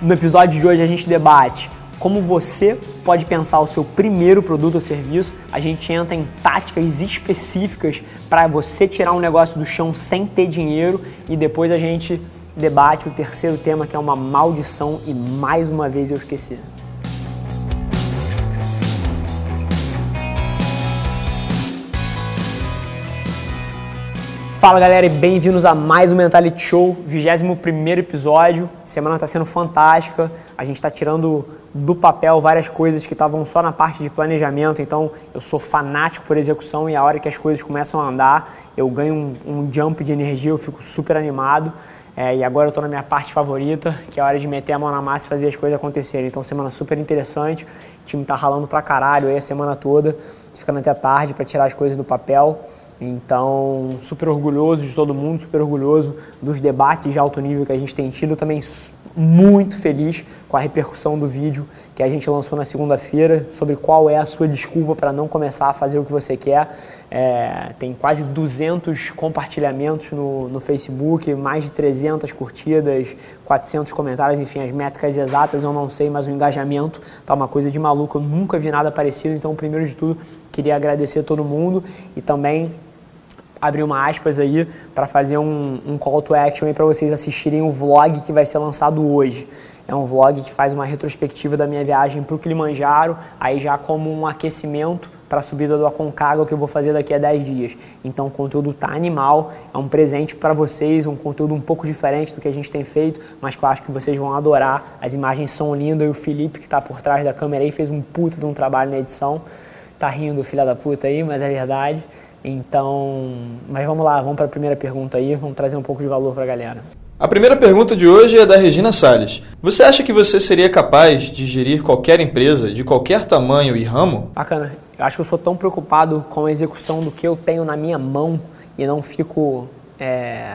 No episódio de hoje a gente debate como você pode pensar o seu primeiro produto ou serviço. A gente entra em táticas específicas para você tirar um negócio do chão sem ter dinheiro e depois a gente debate o terceiro tema que é uma maldição e mais uma vez eu esqueci. Fala galera e bem-vindos a mais um Mentality Show, 21 episódio. Semana está sendo fantástica, a gente está tirando do papel várias coisas que estavam só na parte de planejamento, então eu sou fanático por execução e a hora que as coisas começam a andar, eu ganho um, um jump de energia, eu fico super animado. É, e agora eu estou na minha parte favorita, que é a hora de meter a mão na massa e fazer as coisas acontecerem. Então, semana super interessante, o time está ralando pra caralho aí a semana toda, ficando até tarde para tirar as coisas do papel. Então, super orgulhoso de todo mundo, super orgulhoso dos debates de alto nível que a gente tem tido. Também muito feliz com a repercussão do vídeo que a gente lançou na segunda-feira sobre qual é a sua desculpa para não começar a fazer o que você quer. É, tem quase 200 compartilhamentos no, no Facebook, mais de 300 curtidas, 400 comentários, enfim, as métricas exatas eu não sei, mas o engajamento tá uma coisa de maluco. Eu nunca vi nada parecido, então, primeiro de tudo, queria agradecer a todo mundo e também abrir uma aspas aí para fazer um, um call to action para vocês assistirem o vlog que vai ser lançado hoje. É um vlog que faz uma retrospectiva da minha viagem para o Kilimanjaro, aí já como um aquecimento para a subida do Aconcagua que eu vou fazer daqui a 10 dias. Então o conteúdo tá animal, é um presente para vocês, um conteúdo um pouco diferente do que a gente tem feito, mas que eu acho que vocês vão adorar. As imagens são lindas e o Felipe que está por trás da câmera aí fez um puto de um trabalho na edição. Tá rindo, filha da puta aí, mas é verdade. Então, mas vamos lá, vamos para a primeira pergunta aí, vamos trazer um pouco de valor para a galera. A primeira pergunta de hoje é da Regina Salles. Você acha que você seria capaz de gerir qualquer empresa de qualquer tamanho e ramo? Bacana. Eu acho que eu sou tão preocupado com a execução do que eu tenho na minha mão e não fico é,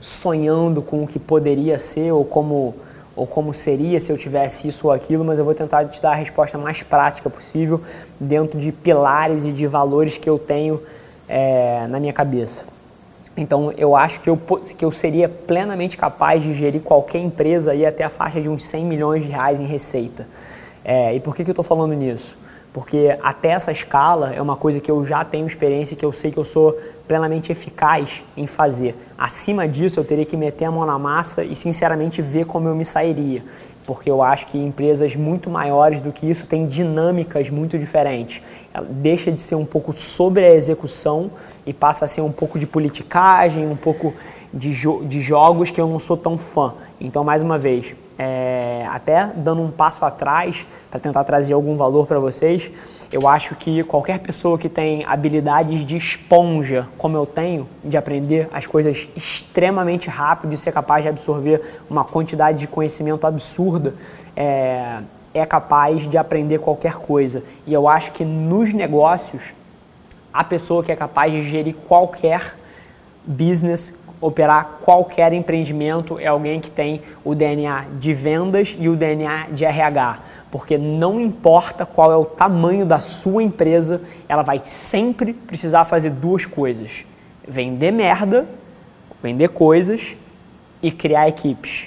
sonhando com o que poderia ser ou como ou como seria se eu tivesse isso ou aquilo, mas eu vou tentar te dar a resposta mais prática possível dentro de pilares e de valores que eu tenho é, na minha cabeça. Então, eu acho que eu, que eu seria plenamente capaz de gerir qualquer empresa aí até a faixa de uns 100 milhões de reais em receita. É, e por que, que eu estou falando nisso? Porque até essa escala é uma coisa que eu já tenho experiência, que eu sei que eu sou plenamente eficaz em fazer. Acima disso, eu teria que meter a mão na massa e, sinceramente, ver como eu me sairia. Porque eu acho que empresas muito maiores do que isso têm dinâmicas muito diferentes. Ela deixa de ser um pouco sobre a execução e passa a ser um pouco de politicagem, um pouco de, jo de jogos que eu não sou tão fã. Então, mais uma vez, é, até dando um passo atrás para tentar trazer algum valor para vocês, eu acho que qualquer pessoa que tem habilidades de esponja, como eu tenho, de aprender as coisas extremamente rápido e ser capaz de absorver uma quantidade de conhecimento absurda, é, é capaz de aprender qualquer coisa. E eu acho que nos negócios, a pessoa que é capaz de gerir qualquer business, operar qualquer empreendimento é alguém que tem o DNA de vendas e o DNA de RH. Porque não importa qual é o tamanho da sua empresa, ela vai sempre precisar fazer duas coisas: vender merda, vender coisas e criar equipes.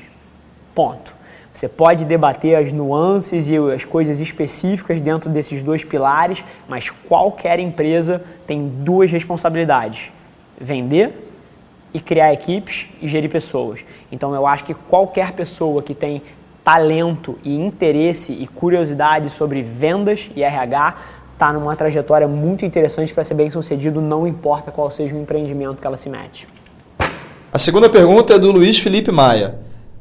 Ponto. Você pode debater as nuances e as coisas específicas dentro desses dois pilares, mas qualquer empresa tem duas responsabilidades: vender e criar equipes e gerir pessoas. Então eu acho que qualquer pessoa que tem talento e interesse e curiosidade sobre vendas e RH está numa trajetória muito interessante para ser bem sucedido, não importa qual seja o empreendimento que ela se mete. A segunda pergunta é do Luiz Felipe Maia.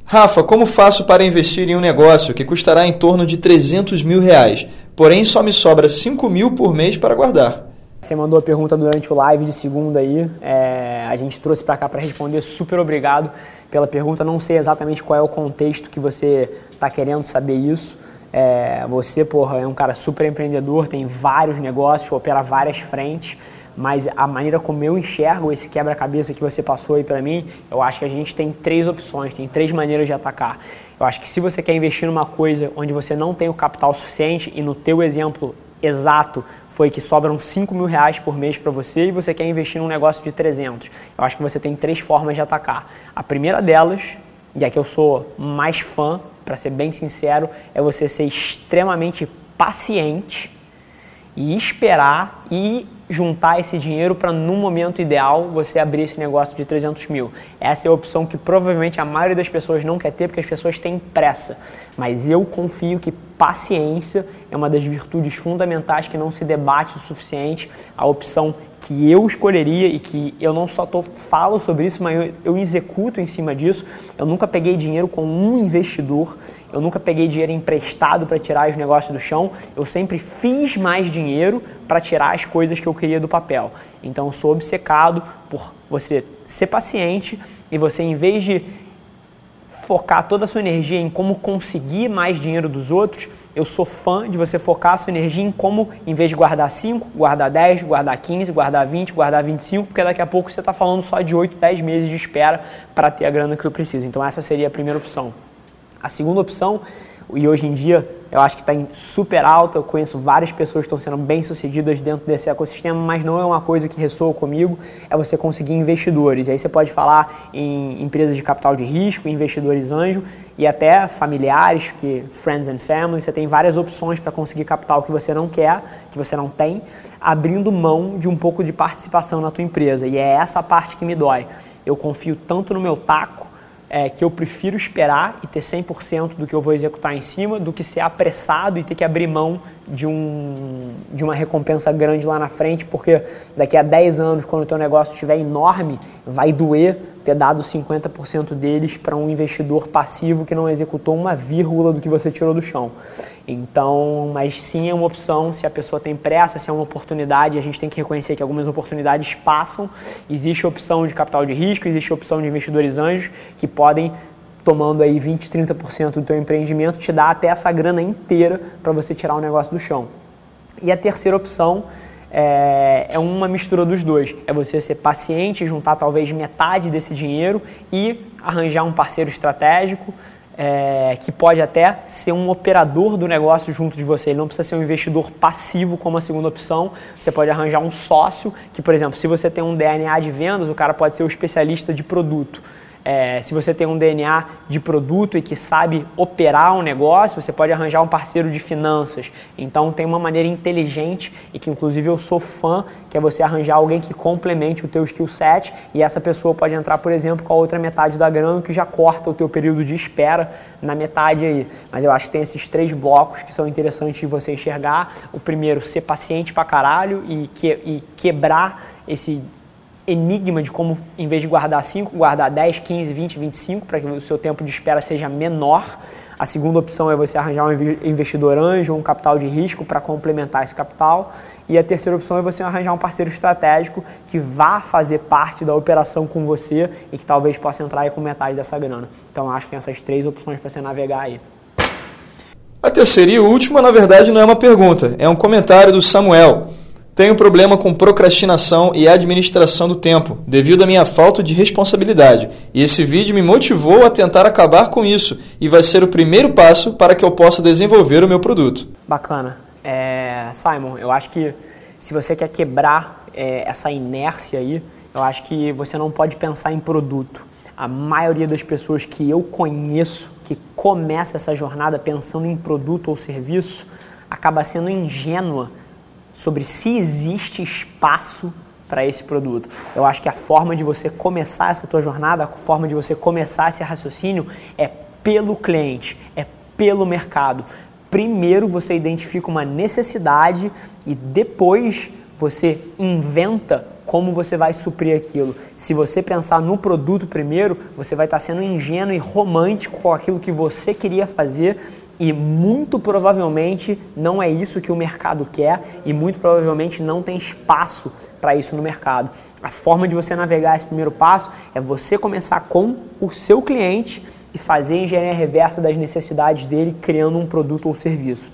Rafa, como faço para investir em um negócio que custará em torno de 300 mil reais, porém só me sobra 5 mil por mês para guardar? Você mandou a pergunta durante o live de segunda aí, é, a gente trouxe para cá para responder. Super obrigado pela pergunta. Não sei exatamente qual é o contexto que você está querendo saber isso. É, você, porra, é um cara super empreendedor, tem vários negócios, opera várias frentes, mas a maneira como eu enxergo esse quebra-cabeça que você passou aí para mim, eu acho que a gente tem três opções, tem três maneiras de atacar. Eu acho que se você quer investir numa coisa onde você não tem o capital suficiente, e no teu exemplo exato foi que sobram 5 mil reais por mês para você e você quer investir num negócio de 300. Eu acho que você tem três formas de atacar. A primeira delas, e a que eu sou mais fã, para ser bem sincero, é você ser extremamente paciente e esperar e juntar esse dinheiro para, no momento ideal, você abrir esse negócio de 300 mil. Essa é a opção que provavelmente a maioria das pessoas não quer ter, porque as pessoas têm pressa. Mas eu confio que paciência é uma das virtudes fundamentais que não se debate o suficiente. A opção que eu escolheria e que eu não só tô, falo sobre isso, mas eu, eu executo em cima disso. Eu nunca peguei dinheiro com um investidor, eu nunca peguei dinheiro emprestado para tirar os negócios do chão. Eu sempre fiz mais dinheiro para tirar as coisas que eu queria do papel. Então sou obcecado por você ser paciente e você, em vez de focar toda a sua energia em como conseguir mais dinheiro dos outros, eu sou fã de você focar a sua energia em como, em vez de guardar 5, guardar 10, guardar 15, guardar 20, guardar 25, porque daqui a pouco você está falando só de 8, 10 meses de espera para ter a grana que eu preciso. Então essa seria a primeira opção. A segunda opção e hoje em dia eu acho que está em super alta. Eu conheço várias pessoas que estão sendo bem sucedidas dentro desse ecossistema, mas não é uma coisa que ressoa comigo. É você conseguir investidores. E aí você pode falar em empresas de capital de risco, investidores anjo e até familiares, que friends and family. Você tem várias opções para conseguir capital que você não quer, que você não tem, abrindo mão de um pouco de participação na tua empresa. E é essa parte que me dói. Eu confio tanto no meu taco é, que eu prefiro esperar e ter 100% do que eu vou executar em cima do que ser apressado e ter que abrir mão de, um, de uma recompensa grande lá na frente, porque daqui a 10 anos, quando o teu negócio estiver enorme, vai doer ter dado 50% deles para um investidor passivo que não executou uma vírgula do que você tirou do chão. Então, mas sim é uma opção, se a pessoa tem pressa, se é uma oportunidade, a gente tem que reconhecer que algumas oportunidades passam. Existe a opção de capital de risco, existe a opção de investidores anjos que podem tomando aí 20, 30% do teu empreendimento, te dá até essa grana inteira para você tirar o negócio do chão. E a terceira opção é, é, uma mistura dos dois. É você ser paciente, juntar talvez metade desse dinheiro e arranjar um parceiro estratégico é, que pode até ser um operador do negócio junto de você. Ele não precisa ser um investidor passivo como a segunda opção. Você pode arranjar um sócio que, por exemplo, se você tem um DNA de vendas, o cara pode ser o especialista de produto. É, se você tem um DNA de produto e que sabe operar um negócio, você pode arranjar um parceiro de finanças. Então tem uma maneira inteligente e que inclusive eu sou fã, que é você arranjar alguém que complemente o teu skill set e essa pessoa pode entrar, por exemplo, com a outra metade da grana que já corta o teu período de espera na metade aí. Mas eu acho que tem esses três blocos que são interessantes de você enxergar. O primeiro, ser paciente pra caralho e, que, e quebrar esse enigma de como, em vez de guardar 5, guardar 10, 15, 20, 25, para que o seu tempo de espera seja menor. A segunda opção é você arranjar um investidor anjo um capital de risco para complementar esse capital. E a terceira opção é você arranjar um parceiro estratégico que vá fazer parte da operação com você e que talvez possa entrar aí com metade dessa grana. Então acho que tem essas três opções para você navegar aí. A terceira e última, na verdade, não é uma pergunta, é um comentário do Samuel. Tenho problema com procrastinação e administração do tempo, devido à minha falta de responsabilidade. E esse vídeo me motivou a tentar acabar com isso e vai ser o primeiro passo para que eu possa desenvolver o meu produto. Bacana. É, Simon, eu acho que se você quer quebrar é, essa inércia aí, eu acho que você não pode pensar em produto. A maioria das pessoas que eu conheço que começa essa jornada pensando em produto ou serviço acaba sendo ingênua sobre se existe espaço para esse produto. Eu acho que a forma de você começar essa tua jornada, a forma de você começar esse raciocínio é pelo cliente, é pelo mercado. Primeiro você identifica uma necessidade e depois você inventa como você vai suprir aquilo. Se você pensar no produto primeiro, você vai estar sendo ingênuo e romântico com aquilo que você queria fazer e muito provavelmente não é isso que o mercado quer e muito provavelmente não tem espaço para isso no mercado. A forma de você navegar esse primeiro passo é você começar com o seu cliente e fazer a engenharia reversa das necessidades dele, criando um produto ou serviço.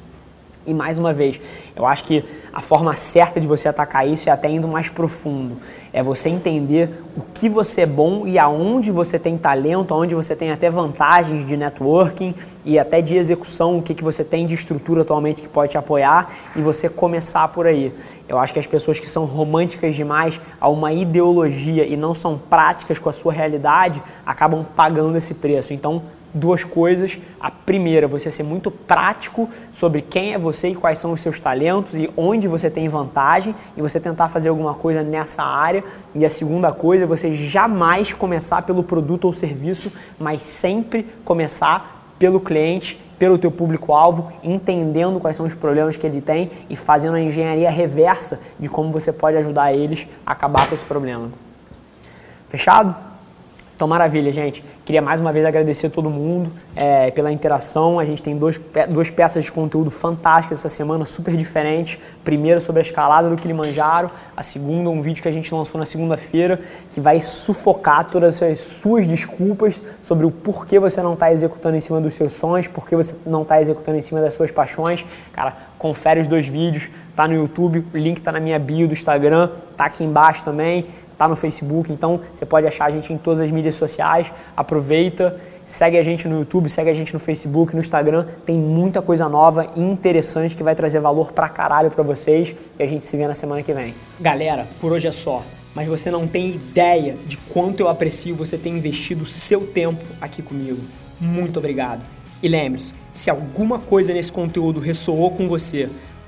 E mais uma vez, eu acho que a forma certa de você atacar isso é até indo mais profundo. É você entender o que você é bom e aonde você tem talento, aonde você tem até vantagens de networking e até de execução, o que, que você tem de estrutura atualmente que pode te apoiar e você começar por aí. Eu acho que as pessoas que são românticas demais a uma ideologia e não são práticas com a sua realidade acabam pagando esse preço. Então, duas coisas. A primeira, você ser muito prático sobre quem é você e quais são os seus talentos e onde você tem vantagem e você tentar fazer alguma coisa nessa área. E a segunda coisa, você jamais começar pelo produto ou serviço, mas sempre começar pelo cliente, pelo teu público-alvo, entendendo quais são os problemas que ele tem e fazendo a engenharia reversa de como você pode ajudar eles a acabar com esse problema. Fechado? Então, maravilha, gente. Queria mais uma vez agradecer a todo mundo é, pela interação. A gente tem dois, duas peças de conteúdo fantásticas essa semana, super diferentes. Primeiro sobre a escalada do Kilimanjaro, a segunda, um vídeo que a gente lançou na segunda-feira, que vai sufocar todas as suas desculpas sobre o porquê você não está executando em cima dos seus sonhos, porquê você não está executando em cima das suas paixões. Cara, confere os dois vídeos, tá no YouTube, o link está na minha bio do Instagram, tá aqui embaixo também tá no Facebook, então você pode achar a gente em todas as mídias sociais. Aproveita, segue a gente no YouTube, segue a gente no Facebook, no Instagram. Tem muita coisa nova e interessante que vai trazer valor pra caralho pra vocês e a gente se vê na semana que vem. Galera, por hoje é só. Mas você não tem ideia de quanto eu aprecio você ter investido seu tempo aqui comigo. Muito obrigado. E lembre-se, se alguma coisa nesse conteúdo ressoou com você,